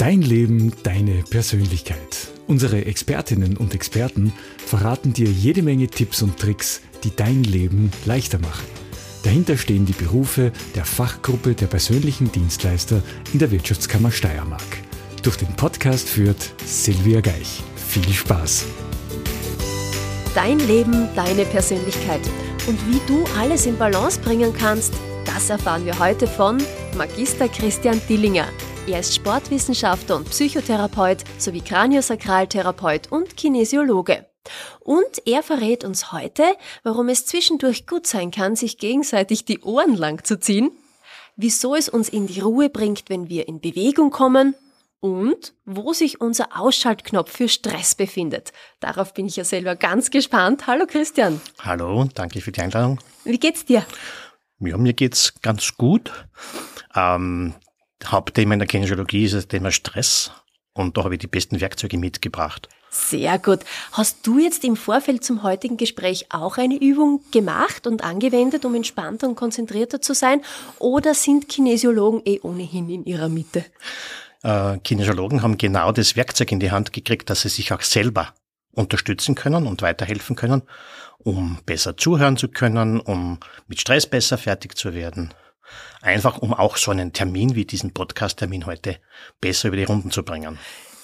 Dein Leben, deine Persönlichkeit. Unsere Expertinnen und Experten verraten dir jede Menge Tipps und Tricks, die dein Leben leichter machen. Dahinter stehen die Berufe der Fachgruppe der persönlichen Dienstleister in der Wirtschaftskammer Steiermark. Durch den Podcast führt Silvia Geich. Viel Spaß! Dein Leben, deine Persönlichkeit. Und wie du alles in Balance bringen kannst, das erfahren wir heute von Magister Christian Dillinger. Er ist Sportwissenschaftler und Psychotherapeut sowie Kraniosakraltherapeut und Kinesiologe. Und er verrät uns heute, warum es zwischendurch gut sein kann, sich gegenseitig die Ohren lang zu ziehen, wieso es uns in die Ruhe bringt, wenn wir in Bewegung kommen und wo sich unser Ausschaltknopf für Stress befindet. Darauf bin ich ja selber ganz gespannt. Hallo Christian. Hallo, danke für die Einladung. Wie geht's dir? Ja, mir geht's ganz gut. Ähm, Hauptthema in der Kinesiologie ist das Thema Stress und da habe ich die besten Werkzeuge mitgebracht. Sehr gut. Hast du jetzt im Vorfeld zum heutigen Gespräch auch eine Übung gemacht und angewendet, um entspannter und konzentrierter zu sein? Oder sind Kinesiologen eh ohnehin in ihrer Mitte? Äh, Kinesiologen haben genau das Werkzeug in die Hand gekriegt, dass sie sich auch selber unterstützen können und weiterhelfen können, um besser zuhören zu können, um mit Stress besser fertig zu werden. Einfach um auch so einen Termin wie diesen Podcast-Termin heute besser über die Runden zu bringen.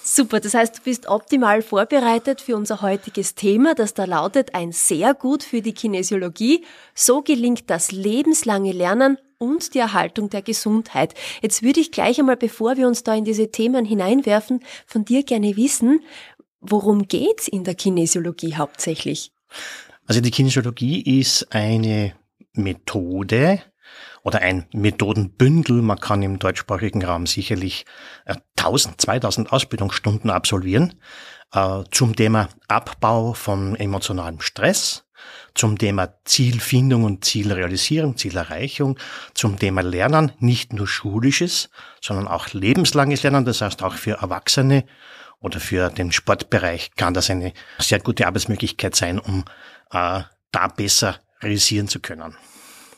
Super, das heißt, du bist optimal vorbereitet für unser heutiges Thema, das da lautet ein sehr gut für die Kinesiologie. So gelingt das lebenslange Lernen und die Erhaltung der Gesundheit. Jetzt würde ich gleich einmal, bevor wir uns da in diese Themen hineinwerfen, von dir gerne wissen, worum geht's in der Kinesiologie hauptsächlich? Also die Kinesiologie ist eine Methode, oder ein Methodenbündel. Man kann im deutschsprachigen Raum sicherlich 1000, äh, 2000 Ausbildungsstunden absolvieren äh, zum Thema Abbau von emotionalem Stress, zum Thema Zielfindung und Zielrealisierung, Zielerreichung, zum Thema Lernen, nicht nur schulisches, sondern auch lebenslanges Lernen, das heißt auch für Erwachsene oder für den Sportbereich kann das eine sehr gute Arbeitsmöglichkeit sein, um äh, da besser realisieren zu können.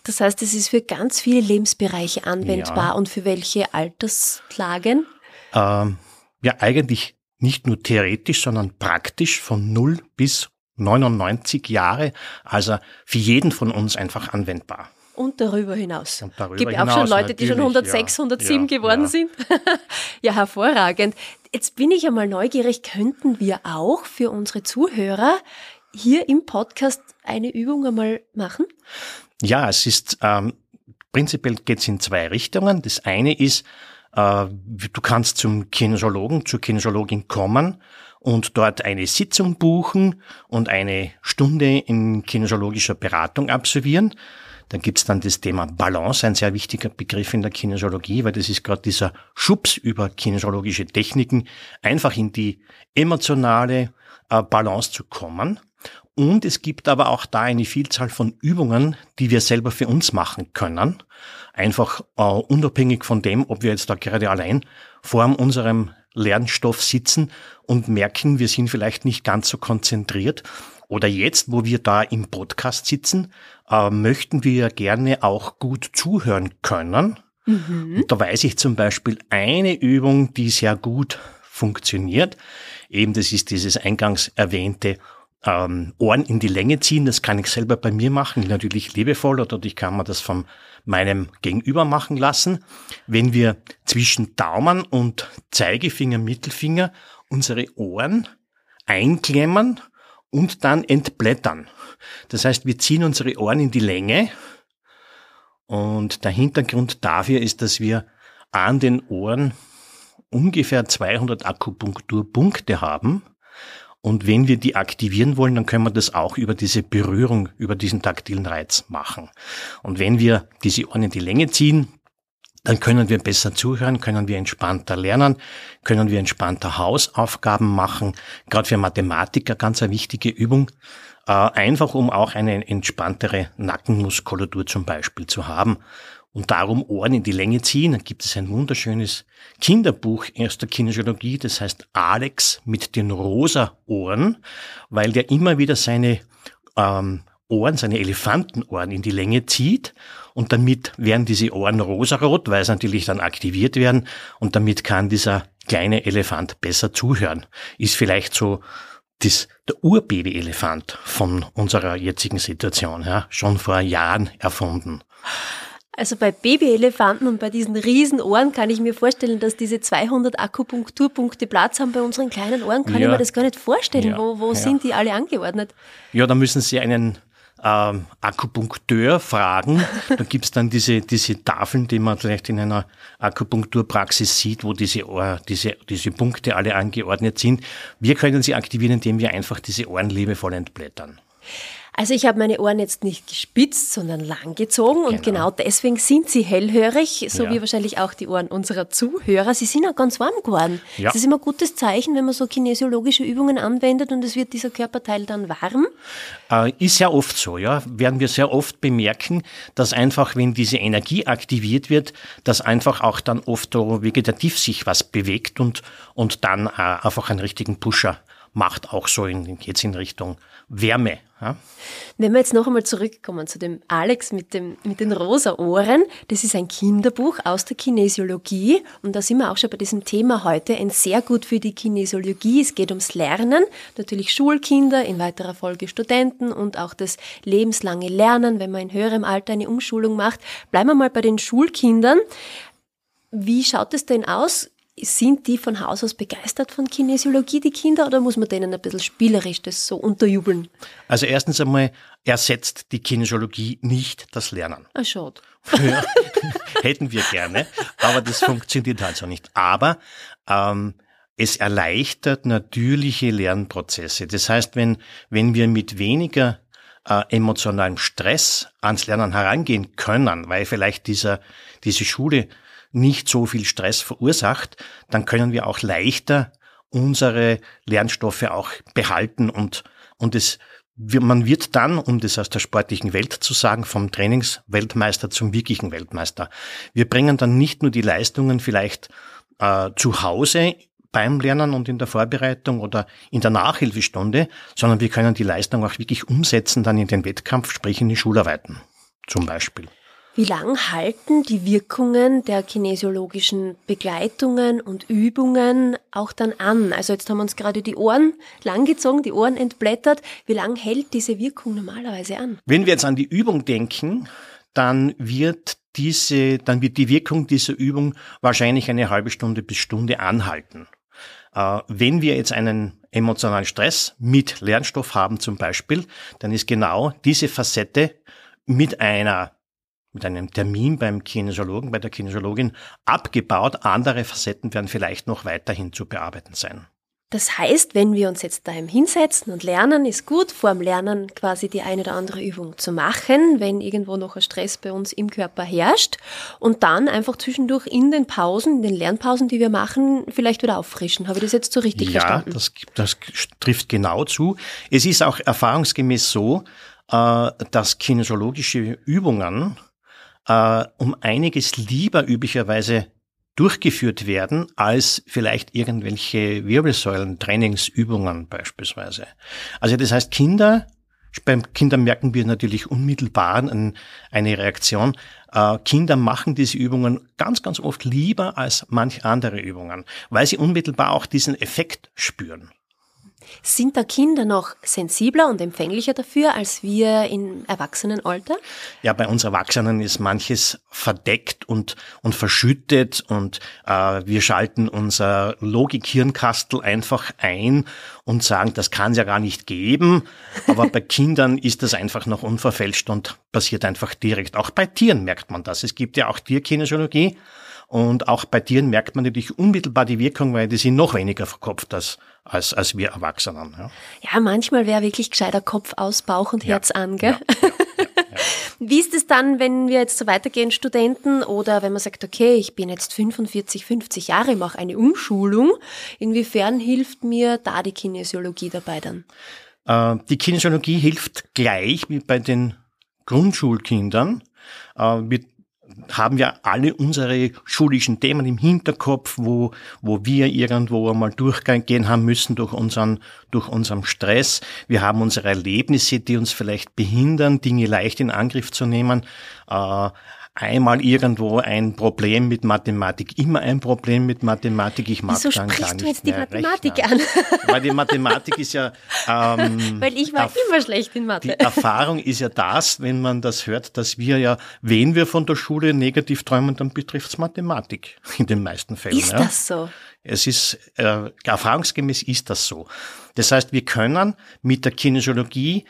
Das heißt, es ist für ganz viele Lebensbereiche anwendbar ja. und für welche Alterslagen? Ähm, ja, eigentlich nicht nur theoretisch, sondern praktisch von 0 bis 99 Jahre, also für jeden von uns einfach anwendbar. Und darüber hinaus. Und darüber Gibt hinaus, auch schon Leute, die schon 106, ja, 107 ja, geworden ja. sind. ja, hervorragend. Jetzt bin ich einmal neugierig, könnten wir auch für unsere Zuhörer hier im Podcast eine Übung einmal machen? Ja, es ist ähm, prinzipiell geht es in zwei Richtungen. Das eine ist, äh, du kannst zum Kinesiologen, zur Kinesiologin kommen und dort eine Sitzung buchen und eine Stunde in kinesiologischer Beratung absolvieren. Dann gibt's dann das Thema Balance, ein sehr wichtiger Begriff in der Kinesiologie, weil das ist gerade dieser Schubs über kinesiologische Techniken, einfach in die emotionale äh, Balance zu kommen. Und es gibt aber auch da eine Vielzahl von Übungen, die wir selber für uns machen können. Einfach äh, unabhängig von dem, ob wir jetzt da gerade allein vor unserem Lernstoff sitzen und merken, wir sind vielleicht nicht ganz so konzentriert. Oder jetzt, wo wir da im Podcast sitzen, äh, möchten wir gerne auch gut zuhören können. Mhm. Und da weiß ich zum Beispiel eine Übung, die sehr gut funktioniert. Eben, das ist dieses eingangs erwähnte ähm, Ohren in die Länge ziehen. Das kann ich selber bei mir machen, natürlich liebevoll oder ich kann mir das von meinem Gegenüber machen lassen. Wenn wir zwischen Daumen und Zeigefinger, Mittelfinger unsere Ohren einklemmen und dann entblättern. Das heißt, wir ziehen unsere Ohren in die Länge und der Hintergrund dafür ist, dass wir an den Ohren ungefähr 200 Akupunkturpunkte haben und wenn wir die aktivieren wollen, dann können wir das auch über diese Berührung, über diesen taktilen Reiz machen. Und wenn wir diese Ohren in die Länge ziehen, dann können wir besser zuhören, können wir entspannter lernen, können wir entspannter Hausaufgaben machen. Gerade für Mathematiker ganz eine wichtige Übung, äh, einfach um auch eine entspanntere Nackenmuskulatur zum Beispiel zu haben und darum Ohren in die Länge ziehen. Dann gibt es ein wunderschönes Kinderbuch erster Kinesiologie, das heißt Alex mit den rosa Ohren, weil der immer wieder seine ähm, Ohren, seine Elefantenohren in die Länge zieht und damit werden diese Ohren rosarot, weil sie natürlich dann aktiviert werden und damit kann dieser kleine Elefant besser zuhören. Ist vielleicht so das, der Urbaby-Elefant von unserer jetzigen Situation, ja, schon vor Jahren erfunden. Also bei Babyelefanten und bei diesen riesen Ohren kann ich mir vorstellen, dass diese 200 Akupunkturpunkte Platz haben bei unseren kleinen Ohren. Kann ja. ich mir das gar nicht vorstellen. Ja. Wo, wo ja. sind die alle angeordnet? Ja, da müssen Sie einen ähm, Akupunkteur fragen. Da gibt's dann diese, diese Tafeln, die man vielleicht in einer Akupunkturpraxis sieht, wo diese, Ohr, diese, diese Punkte alle angeordnet sind. Wir können sie aktivieren, indem wir einfach diese Ohren liebevoll entblättern. Also ich habe meine Ohren jetzt nicht gespitzt, sondern langgezogen und genau, genau deswegen sind sie hellhörig, so ja. wie wahrscheinlich auch die Ohren unserer Zuhörer. Sie sind auch ganz warm geworden. Ja. Das ist immer ein gutes Zeichen, wenn man so kinesiologische Übungen anwendet und es wird dieser Körperteil dann warm. Äh, ist ja oft so, ja. Werden wir sehr oft bemerken, dass einfach, wenn diese Energie aktiviert wird, dass einfach auch dann oft vegetativ sich was bewegt und, und dann äh, einfach einen richtigen Pusher macht, auch so in, jetzt in Richtung Wärme. Ja. Wenn wir jetzt noch einmal zurückkommen zu dem Alex mit, dem, mit den rosa Ohren, das ist ein Kinderbuch aus der Kinesiologie und da sind wir auch schon bei diesem Thema heute, ein sehr gut für die Kinesiologie. Es geht ums Lernen, natürlich Schulkinder, in weiterer Folge Studenten und auch das lebenslange Lernen, wenn man in höherem Alter eine Umschulung macht. Bleiben wir mal bei den Schulkindern. Wie schaut es denn aus? Sind die von Haus aus begeistert von Kinesiologie, die Kinder, oder muss man denen ein bisschen spielerisch das so unterjubeln? Also erstens einmal ersetzt die Kinesiologie nicht das Lernen. Ah, schade. Ja, hätten wir gerne, aber das funktioniert halt so nicht. Aber ähm, es erleichtert natürliche Lernprozesse. Das heißt, wenn, wenn wir mit weniger äh, emotionalem Stress ans Lernen herangehen können, weil vielleicht dieser, diese Schule nicht so viel Stress verursacht, dann können wir auch leichter unsere Lernstoffe auch behalten und, und es, man wird dann, um das aus der sportlichen Welt zu sagen, vom Trainingsweltmeister zum wirklichen Weltmeister. Wir bringen dann nicht nur die Leistungen vielleicht äh, zu Hause beim Lernen und in der Vorbereitung oder in der Nachhilfestunde, sondern wir können die Leistung auch wirklich umsetzen dann in den Wettkampf, sprich in die Schularbeiten zum Beispiel. Wie lang halten die Wirkungen der kinesiologischen Begleitungen und Übungen auch dann an? Also jetzt haben wir uns gerade die Ohren langgezogen, die Ohren entblättert. Wie lang hält diese Wirkung normalerweise an? Wenn wir jetzt an die Übung denken, dann wird diese, dann wird die Wirkung dieser Übung wahrscheinlich eine halbe Stunde bis Stunde anhalten. Äh, wenn wir jetzt einen emotionalen Stress mit Lernstoff haben zum Beispiel, dann ist genau diese Facette mit einer mit einem Termin beim Kinesiologen, bei der Kinesiologin abgebaut. Andere Facetten werden vielleicht noch weiterhin zu bearbeiten sein. Das heißt, wenn wir uns jetzt daheim hinsetzen und lernen, ist gut, vor dem Lernen quasi die eine oder andere Übung zu machen, wenn irgendwo noch ein Stress bei uns im Körper herrscht und dann einfach zwischendurch in den Pausen, in den Lernpausen, die wir machen, vielleicht wieder auffrischen. Habe ich das jetzt so richtig ja, verstanden? Ja, das, das trifft genau zu. Es ist auch erfahrungsgemäß so, äh, dass kinesiologische Übungen äh, um einiges lieber üblicherweise durchgeführt werden als vielleicht irgendwelche Wirbelsäulen-Trainingsübungen beispielsweise. Also das heißt, Kinder, beim Kindern merken wir natürlich unmittelbar eine Reaktion. Äh, Kinder machen diese Übungen ganz, ganz oft lieber als manch andere Übungen, weil sie unmittelbar auch diesen Effekt spüren. Sind da Kinder noch sensibler und empfänglicher dafür als wir im Erwachsenenalter? Ja, bei uns Erwachsenen ist manches verdeckt und, und verschüttet und äh, wir schalten unser Logik-Hirnkastel einfach ein und sagen, das kann es ja gar nicht geben. Aber bei Kindern ist das einfach noch unverfälscht und passiert einfach direkt. Auch bei Tieren merkt man das. Es gibt ja auch Tierkinesiologie. Und auch bei Tieren merkt man natürlich unmittelbar die Wirkung, weil die sind noch weniger verkopft als, als, als wir Erwachsenen. Ja, ja manchmal wäre wirklich gescheiter Kopf aus, Bauch und Herz ja, an, gell? Ja, Wie ist es dann, wenn wir jetzt so weitergehen, Studenten, oder wenn man sagt, okay, ich bin jetzt 45, 50 Jahre, mache eine Umschulung, inwiefern hilft mir da die Kinesiologie dabei dann? Äh, die Kinesiologie hilft gleich wie bei den Grundschulkindern. Äh, wir haben wir alle unsere schulischen Themen im Hinterkopf, wo, wo wir irgendwo einmal durchgehen haben müssen durch unseren, durch unseren Stress. Wir haben unsere Erlebnisse, die uns vielleicht behindern, Dinge leicht in Angriff zu nehmen. Äh, einmal irgendwo ein Problem mit Mathematik, immer ein Problem mit Mathematik. Ich mag Wieso dann gar nicht du jetzt die Mathematik rechnen. an? Weil die Mathematik ist ja ähm, Weil ich war immer schlecht in die Mathe. Erfahrung ist ja das, wenn man das hört, dass wir ja, wenn wir von der Schule negativ träumen, dann betrifft's Mathematik in den meisten Fällen. Ist ja. das so? Es ist, äh, erfahrungsgemäß ist das so. Das heißt, wir können mit der Kinesiologie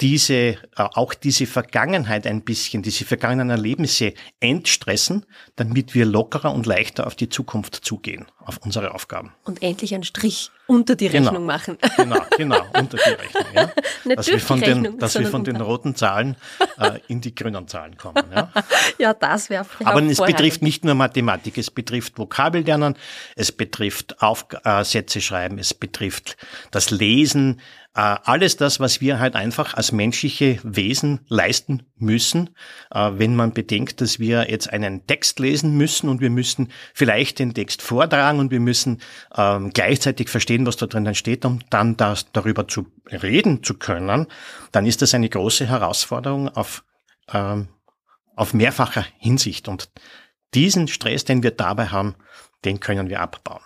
diese, äh, auch diese Vergangenheit ein bisschen, diese vergangenen Erlebnisse entstressen, damit wir lockerer und leichter auf die Zukunft zugehen, auf unsere Aufgaben. Und endlich einen Strich unter die Genau. Rechnung machen. Genau, genau, unter die Rechnung. Ja. Nicht dass wir von den, dass wir von den roten Zahlen äh, in die grünen Zahlen kommen. Ja. Ja, das wäre Aber es betrifft nicht nur Mathematik, es betrifft Vokabellernen, es betrifft Aufsätze schreiben, es betrifft das Lesen, äh, alles das, was wir halt einfach als menschliche Wesen leisten müssen, äh, wenn man bedenkt, dass wir jetzt einen Text lesen müssen und wir müssen vielleicht den Text vortragen und wir müssen ähm, gleichzeitig verstehen, was da drinnen steht, um dann das, darüber zu reden zu können, dann ist das eine große Herausforderung auf ähm, auf mehrfacher Hinsicht. Und diesen Stress, den wir dabei haben, den können wir abbauen.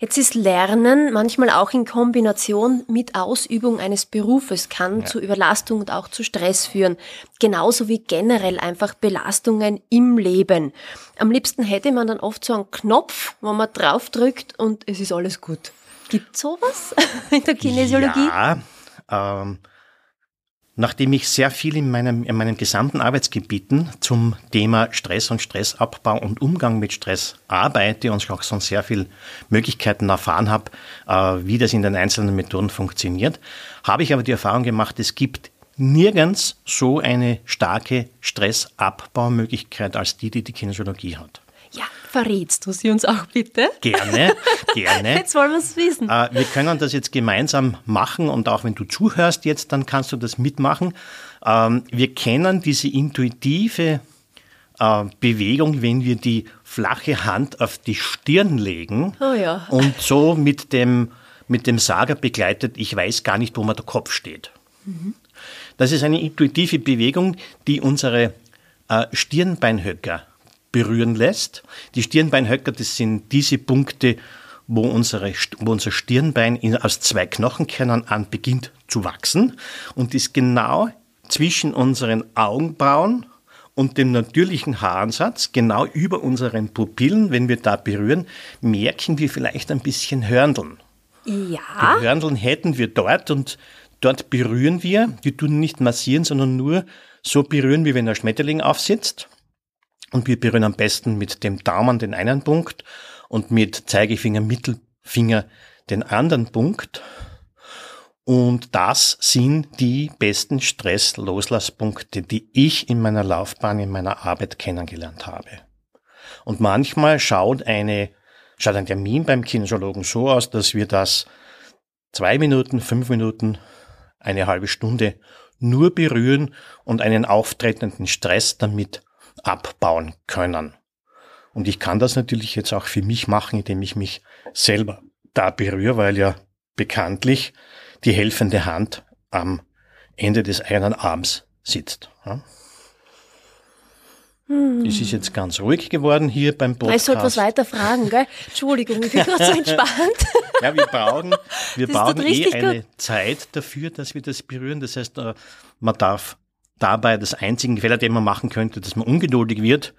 Jetzt ist Lernen manchmal auch in Kombination mit Ausübung eines Berufes, kann zu Überlastung und auch zu Stress führen. Genauso wie generell einfach Belastungen im Leben. Am liebsten hätte man dann oft so einen Knopf, wo man draufdrückt und es ist alles gut. Gibt sowas in der Kinesiologie? Ja, ähm, nachdem ich sehr viel in meinem, in meinen gesamten Arbeitsgebieten zum Thema Stress und Stressabbau und Umgang mit Stress arbeite und auch schon sehr viel Möglichkeiten erfahren habe, äh, wie das in den einzelnen Methoden funktioniert, habe ich aber die Erfahrung gemacht, es gibt nirgends so eine starke Stressabbaumöglichkeit als die, die die Kinesiologie hat. Ja, verrätst du sie uns auch bitte? Gerne, gerne. Jetzt wollen wir es wissen. Äh, wir können das jetzt gemeinsam machen und auch wenn du zuhörst jetzt, dann kannst du das mitmachen. Ähm, wir kennen diese intuitive äh, Bewegung, wenn wir die flache Hand auf die Stirn legen Oh ja. und so mit dem, mit dem Sager begleitet, ich weiß gar nicht, wo mir der Kopf steht. Das ist eine intuitive Bewegung, die unsere äh, Stirnbeinhöcker berühren lässt. Die Stirnbeinhöcker, das sind diese Punkte, wo, unsere, wo unser Stirnbein in, aus zwei Knochenkernen an beginnt zu wachsen und ist genau zwischen unseren Augenbrauen und dem natürlichen Haaransatz, genau über unseren Pupillen, wenn wir da berühren, merken wir vielleicht ein bisschen Hörndeln. Ja, Die Hörndeln hätten wir dort und dort berühren wir. Wir tun nicht massieren, sondern nur so berühren, wie wenn ein Schmetterling aufsitzt. Und wir berühren am besten mit dem Daumen den einen Punkt und mit Zeigefinger, Mittelfinger den anderen Punkt. Und das sind die besten Stressloslasspunkte, die ich in meiner Laufbahn, in meiner Arbeit kennengelernt habe. Und manchmal schaut eine, schaut ein Termin beim Kinesiologen so aus, dass wir das zwei Minuten, fünf Minuten, eine halbe Stunde nur berühren und einen auftretenden Stress damit abbauen können. Und ich kann das natürlich jetzt auch für mich machen, indem ich mich selber da berühre, weil ja bekanntlich die helfende Hand am Ende des einen Arms sitzt. Ja. Es ist jetzt ganz ruhig geworden hier beim ich Podcast. sollte was weiter fragen, gell? Entschuldigung, ich bin gerade so entspannt. Ja, wir brauchen, wir Das brauchen eh eine Zeit dafür, dass wir das berühren. Das heißt, äh, man darf dabei das einzige Fehler, den man machen könnte, dass man ungeduldig wird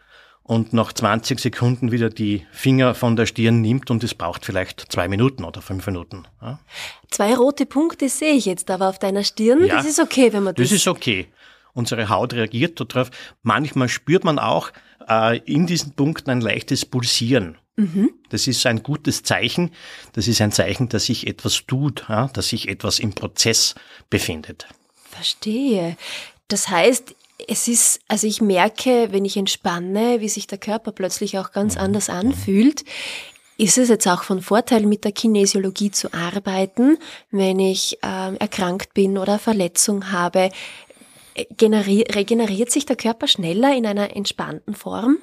und nach 20 Sekunden wieder die Finger von der Stirn nimmt und es braucht vielleicht zwei Minuten oder fünf Minuten. Ja, Zwei rote Punkte sehe ich jetzt aber auf deiner Stirn. Ja, das ist okay, wenn man das. Das ist okay. Unsere Haut reagiert darauf. Manchmal spürt man auch äh, in diesen Punkten ein leichtes Pulsieren. Das ist ein gutes Zeichen. Das ist ein Zeichen, dass sich etwas tut, ja, dass sich etwas im Prozess befindet. Verstehe. Das heißt, es ist, also ich merke, wenn ich entspanne, wie sich der Körper plötzlich auch ganz anders anfühlt. Ist es jetzt auch von Vorteil, mit der Kinesiologie zu arbeiten, wenn ich ähm, erkrankt bin oder Verletzung habe? Äh, Generi regeneriert sich der Körper schneller in einer entspannten Form?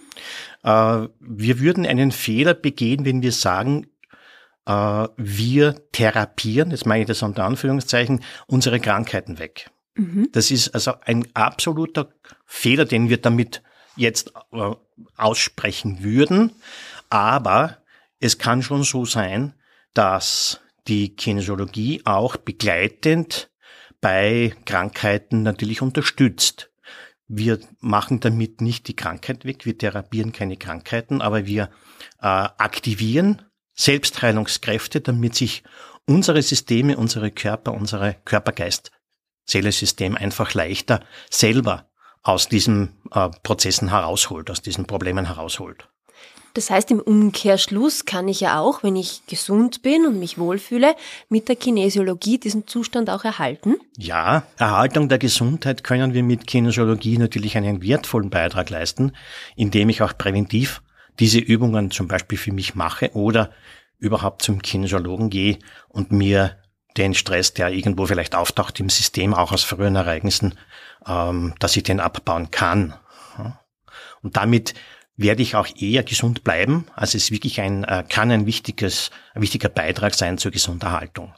Äh, wir würden einen Fehler begehen, wenn wir sagen, äh, wir therapieren, jetzt meine ich das unter Anführungszeichen, unsere Krankheiten weg. Das ist also ein absoluter Fehler, den wir damit jetzt äh, aussprechen würden. Aber es kann schon so sein, dass die Kinesiologie auch begleitend bei Krankheiten natürlich unterstützt. Wir machen damit nicht die Krankheit weg, wir therapieren keine Krankheiten, aber wir äh, aktivieren Selbstheilungskräfte, damit sich unsere Systeme, unsere Körper, unsere Körpergeist, Seele-System einfach leichter selber aus diesen äh, Prozessen herausholt, aus diesen Problemen herausholt. Das heißt, im Umkehrschluss kann ich ja auch, wenn ich gesund bin und mich wohlfühle, mit der Kinesiologie diesen Zustand auch erhalten? Ja, Erhaltung der Gesundheit können wir mit Kinesiologie natürlich einen wertvollen Beitrag leisten, indem ich auch präventiv diese Übungen zum Beispiel für mich mache oder überhaupt zum Kinesiologen gehe und mir den Stress, der irgendwo vielleicht auftaucht im System, auch aus früheren Ereignissen, ähm, dass ich den abbauen kann. Und damit werde ich auch eher gesund bleiben. Also es ist wirklich ein, äh, kann ein wichtiges, ein wichtiger Beitrag sein zur Gesunderhaltung.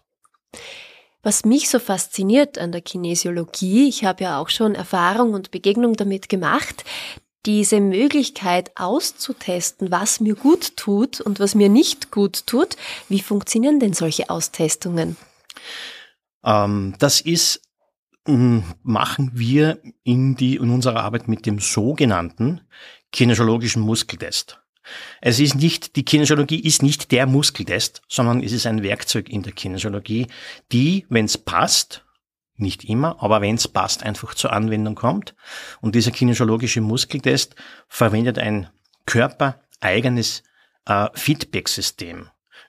Was mich so fasziniert an der Kinesiologie, ich habe ja auch schon Erfahrung und Begegnung damit gemacht, diese Möglichkeit auszutesten, was mir gut tut und was mir nicht gut tut. Wie funktionieren denn solche Austestungen? Ähm, das ist hm, machen wir in die in unserer Arbeit mit dem sogenannten kinesiologischen Muskeltest. Es ist nicht, die Kinesiologie ist nicht der Muskeltest, sondern es ist ein Werkzeug in der Kinesiologie, die, wenn es passt, nicht immer, aber wenn es passt, einfach zur Anwendung kommt. Und dieser kinesiologische Muskeltest verwendet ein körpereigenes äh, Feedback-System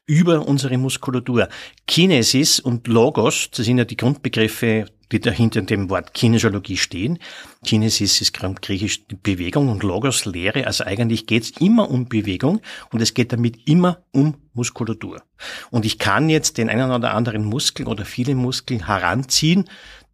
über unsere Muskulatur. Kinesis und Logos, das sind ja die Grundbegriffe die dahinter dem Wort Kinesiologie stehen. Kinesis ist griechisch Bewegung und Logos Lehre. Also eigentlich geht es immer um Bewegung und es geht damit immer um Muskulatur. Und ich kann jetzt den einen oder anderen Muskel oder viele Muskeln heranziehen,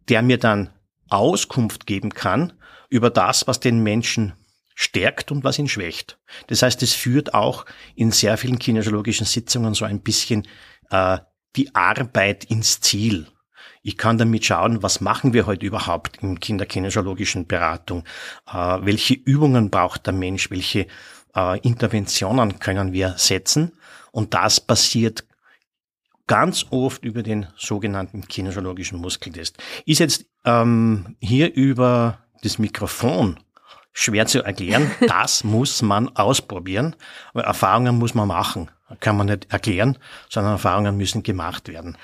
der mir dann Auskunft geben kann über das, was den Menschen stärkt und was ihn schwächt. Das heißt, es führt auch in sehr vielen kinesiologischen Sitzungen so ein bisschen äh, die Arbeit ins Ziel. Ich kann damit schauen, was machen wir heute überhaupt in kinderkinesiologischen Beratung? Äh, welche Übungen braucht der Mensch? Welche äh, Interventionen können wir setzen? Und das passiert ganz oft über den sogenannten kinesiologischen Muskeltest. Ist jetzt ähm, hier über das Mikrofon schwer zu erklären. Das muss man ausprobieren. Aber Erfahrungen muss man machen. Kann man nicht erklären, sondern Erfahrungen müssen gemacht werden.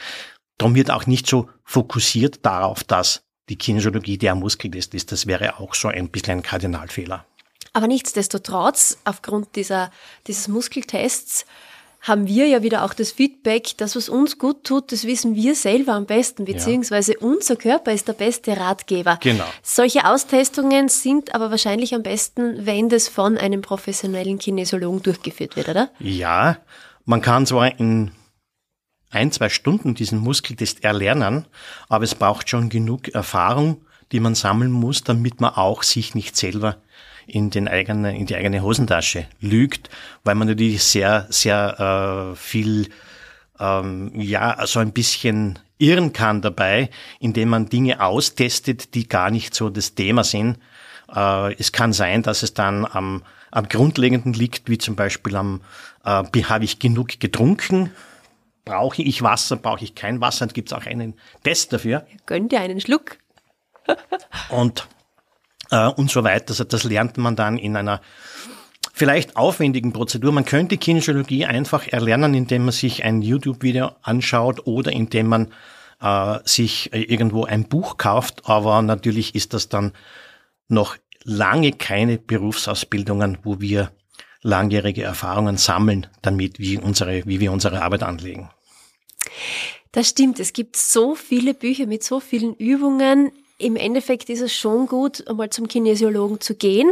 Darum wird auch nicht so fokussiert darauf, dass die Kinesiologie der Muskeltest ist. Das wäre auch so ein bisschen ein Kardinalfehler. Aber nichtsdestotrotz, aufgrund dieser, dieses Muskeltests, haben wir ja wieder auch das Feedback, das, was uns gut tut, das wissen wir selber am besten, beziehungsweise ja. unser Körper ist der beste Ratgeber. Genau. Solche Austestungen sind aber wahrscheinlich am besten, wenn das von einem professionellen Kinesiologen durchgeführt wird, oder? Ja, man kann zwar in ein, zwei Stunden diesen Muskeltest erlernen, aber es braucht schon genug Erfahrung, die man sammeln muss, damit man auch sich nicht selber in, den eigene, in die eigene Hosentasche lügt, weil man natürlich sehr, sehr äh, viel, ähm, ja, so ein bisschen irren kann dabei, indem man Dinge austestet, die gar nicht so das Thema sind. Äh, es kann sein, dass es dann am, am Grundlegenden liegt, wie zum Beispiel am, äh, habe ich genug getrunken, brauche ich Wasser, brauche ich kein Wasser. Da gibt es auch einen Test dafür. Gönn dir einen Schluck. und, äh, und so weiter. Also das lernt man dann in einer vielleicht aufwendigen Prozedur. Man könnte Kinesiologie einfach erlernen, indem man sich ein YouTube-Video anschaut oder indem man äh, sich irgendwo ein Buch kauft. Aber natürlich ist das dann noch lange keine Berufsausbildungen, wo wir langjährige Erfahrungen sammeln damit, wie, unsere, wie wir unsere Arbeit anlegen. Das stimmt. Es gibt so viele Bücher mit so vielen Übungen. Im Endeffekt ist es schon gut, einmal zum Kinesiologen zu gehen,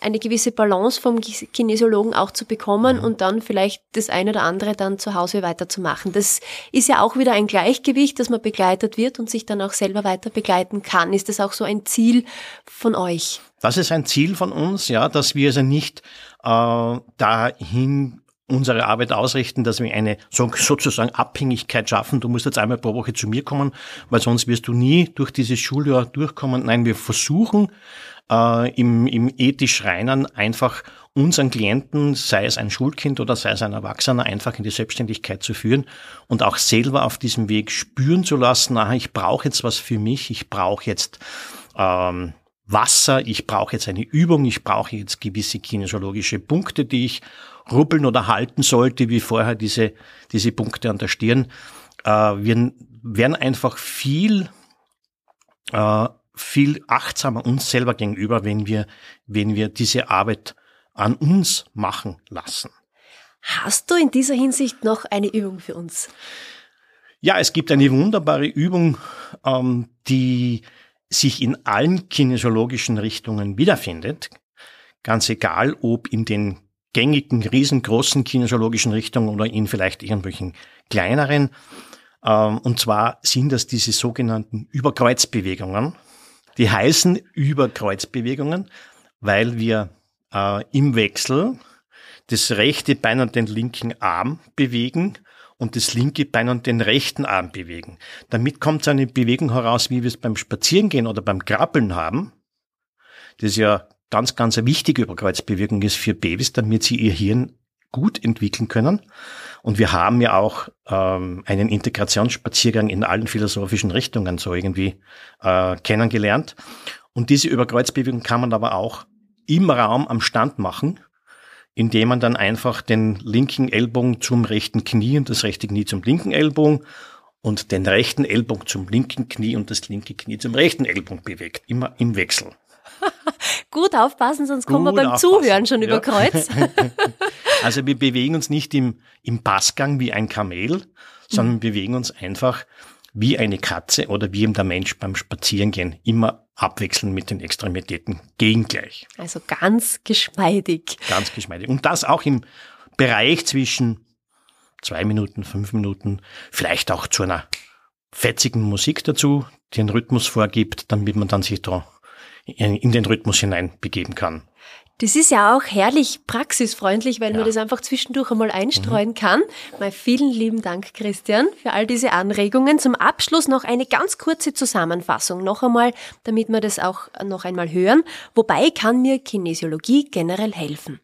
eine gewisse Balance vom Kinesiologen auch zu bekommen mhm. und dann vielleicht das eine oder andere dann zu Hause weiterzumachen. Das ist ja auch wieder ein Gleichgewicht, dass man begleitet wird und sich dann auch selber weiter begleiten kann. Ist das auch so ein Ziel von euch? Das ist ein Ziel von uns, ja, dass wir also nicht äh, dahin unsere Arbeit ausrichten, dass wir eine so, sozusagen Abhängigkeit schaffen. Du musst jetzt einmal pro Woche zu mir kommen, weil sonst wirst du nie durch dieses Schuljahr durchkommen. Nein, wir versuchen äh, im, im ethisch reinen einfach unseren Klienten, sei es ein Schulkind oder sei es ein Erwachsener, einfach in die Selbstständigkeit zu führen und auch selber auf diesem Weg spüren zu lassen, aha, ich brauche jetzt was für mich, ich brauche jetzt ähm, Wasser, ich brauche jetzt eine Übung, ich brauche jetzt gewisse kinesiologische Punkte, die ich rubbeln oder halten sollte, wie vorher diese, diese Punkte an der Stirn. Äh, wir werden einfach viel äh, viel achtsamer uns selber gegenüber, wenn wir, wenn wir diese Arbeit an uns machen lassen. Hast du in dieser Hinsicht noch eine Übung für uns? Ja, es gibt eine wunderbare Übung, ähm, die sich in allen kinesiologischen Richtungen wiederfindet. Ganz egal, ob in den gängigen, riesengroßen kinesiologischen Richtungen oder in vielleicht irgendwelchen kleineren. Ähm, und zwar sind das diese sogenannten Überkreuzbewegungen. Die heißen Überkreuzbewegungen, weil wir äh, im Wechsel das rechte Bein und den linken Arm bewegen und das linke Bein und den rechten Arm bewegen. Damit kommt so eine Bewegung heraus, wie wir es beim Spazierengehen oder beim Krabbeln haben. Das ja ganz, ganz eine wichtige Überkreuzbewegung ist für Babys, damit sie ihr Hirn gut entwickeln können. Und wir haben ja auch ähm, einen Integrationsspaziergang in allen philosophischen Richtungen so irgendwie äh, kennengelernt. Und diese Überkreuzbewegung kann man aber auch im Raum am Stand machen, indem man dann einfach den linken Ellbogen zum rechten Knie und das rechte Knie zum linken Ellbogen und den rechten Ellbogen zum linken Knie und das linke Knie zum rechten Ellbogen bewegt. Immer im Wechsel. Gut aufpassen, sonst Gut kommen wir beim aufpassen. Zuhören schon ja. über Kreuz. also wir bewegen uns nicht im, im Passgang wie ein Kamel, sondern mhm. wir bewegen uns einfach wie eine Katze oder wie eben der Mensch beim Spazierengehen immer abwechseln mit den Extremitäten gegengleich. Also ganz geschmeidig. Ganz geschmeidig. Und das auch im Bereich zwischen zwei Minuten, fünf Minuten, vielleicht auch zu einer fetzigen Musik dazu, die einen Rhythmus vorgibt, damit man dann sich da in den Rhythmus hineinbegeben kann. Das ist ja auch herrlich praxisfreundlich, weil ja. man das einfach zwischendurch einmal einstreuen mhm. kann. Mal vielen lieben Dank, Christian, für all diese Anregungen. Zum Abschluss noch eine ganz kurze Zusammenfassung. Noch einmal, damit wir das auch noch einmal hören. Wobei kann mir Kinesiologie generell helfen?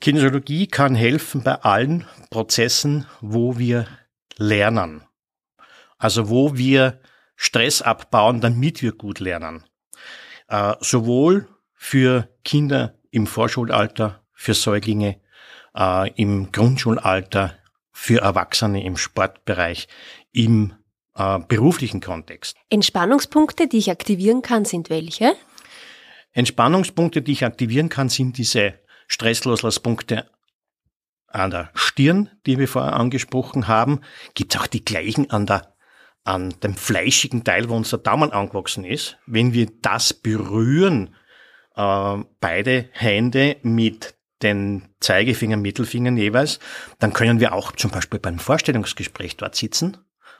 Kinesiologie kann helfen bei allen Prozessen, wo wir lernen. Also wo wir Stress abbauen, damit wir gut lernen. Äh, sowohl für Kinder im Vorschulalter, für Säuglinge äh, im Grundschulalter, für Erwachsene im Sportbereich, im äh, beruflichen Kontext. Entspannungspunkte, die ich aktivieren kann, sind welche? Entspannungspunkte, die ich aktivieren kann, sind diese Stressloslasspunkte an der Stirn, die wir vorher angesprochen haben. Gibt es auch die gleichen an der an dem fleischigen Teil, wo unser Daumen angewachsen ist. Wenn wir das berühren, äh, beide Hände mit den Zeigefinger, Mittelfingern jeweils, dann können wir auch zum Beispiel beim Vorstellungsgespräch dort sitzen,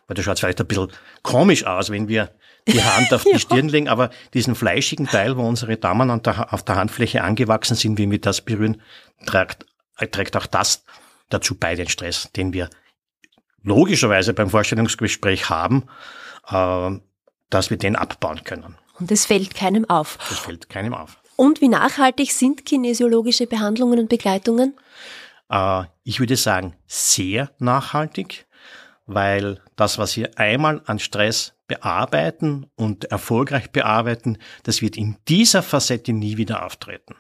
weil das schaut vielleicht ein bisschen komisch aus, wenn wir die Hand auf die ja. Stirn legen, aber diesen fleischigen Teil, wo unsere Daumen auf der Handfläche angewachsen sind, wenn wir das berühren, trägt, trägt auch das dazu bei, den Stress, den wir logischerweise beim Vorstellungsgespräch haben, äh, dass wir den abbauen können. Und es fällt keinem auf. Es fällt keinem auf. Und wie nachhaltig sind kinesiologische Behandlungen und Begleitungen? Äh, ich würde sagen, sehr nachhaltig, weil das, was wir einmal an Stress bearbeiten und erfolgreich bearbeiten, das wird in dieser Facette nie wieder auftreten.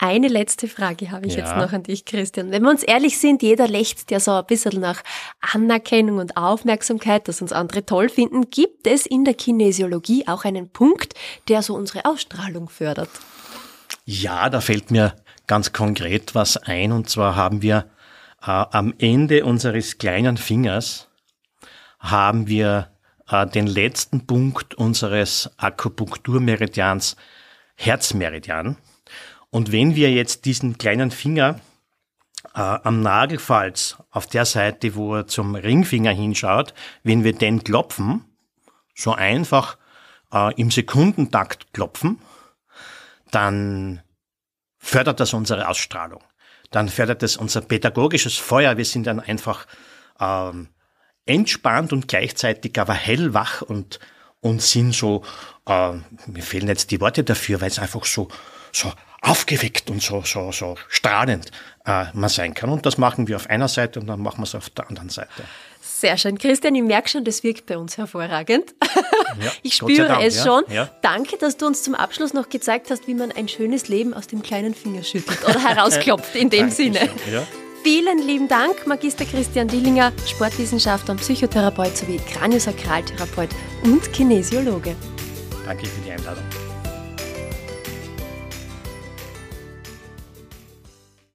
Eine letzte Frage habe ich ja. jetzt noch an dich, Christian. Wenn wir uns ehrlich sind, jeder lächzt ja so ein bisschen nach Anerkennung und Aufmerksamkeit, dass uns andere toll finden. Gibt es in der Kinesiologie auch einen Punkt, der so unsere Ausstrahlung fördert? Ja, da fällt mir ganz konkret was ein. Und zwar haben wir äh, am Ende unseres kleinen Fingers haben wir äh, den letzten Punkt unseres Akupunkturmeridians Herzmeridian. Und wenn wir jetzt diesen kleinen Finger äh, am Nagelfalz auf der Seite, wo er zum Ringfinger hinschaut, wenn wir den klopfen, so einfach äh, im Sekundentakt klopfen, dann fördert das unsere Ausstrahlung. Dann fördert das unser pädagogisches Feuer. Wir sind dann einfach ähm, entspannt und gleichzeitig aber hellwach und, und sind so, äh, mir fehlen jetzt die Worte dafür, weil es einfach so, so aufgeweckt und so, so, so strahlend äh, man sein kann. Und das machen wir auf einer Seite und dann machen wir es auf der anderen Seite. Sehr schön. Christian, ich merke schon, das wirkt bei uns hervorragend. Ja, ich spüre Dank, es ja, schon. Ja. Danke, dass du uns zum Abschluss noch gezeigt hast, wie man ein schönes Leben aus dem kleinen Finger schüttelt oder herausklopft in dem Sinne. Vielen lieben Dank, Magister Christian Dillinger, Sportwissenschaftler und Psychotherapeut sowie Kraniosakraltherapeut und Kinesiologe. Danke für die Einladung.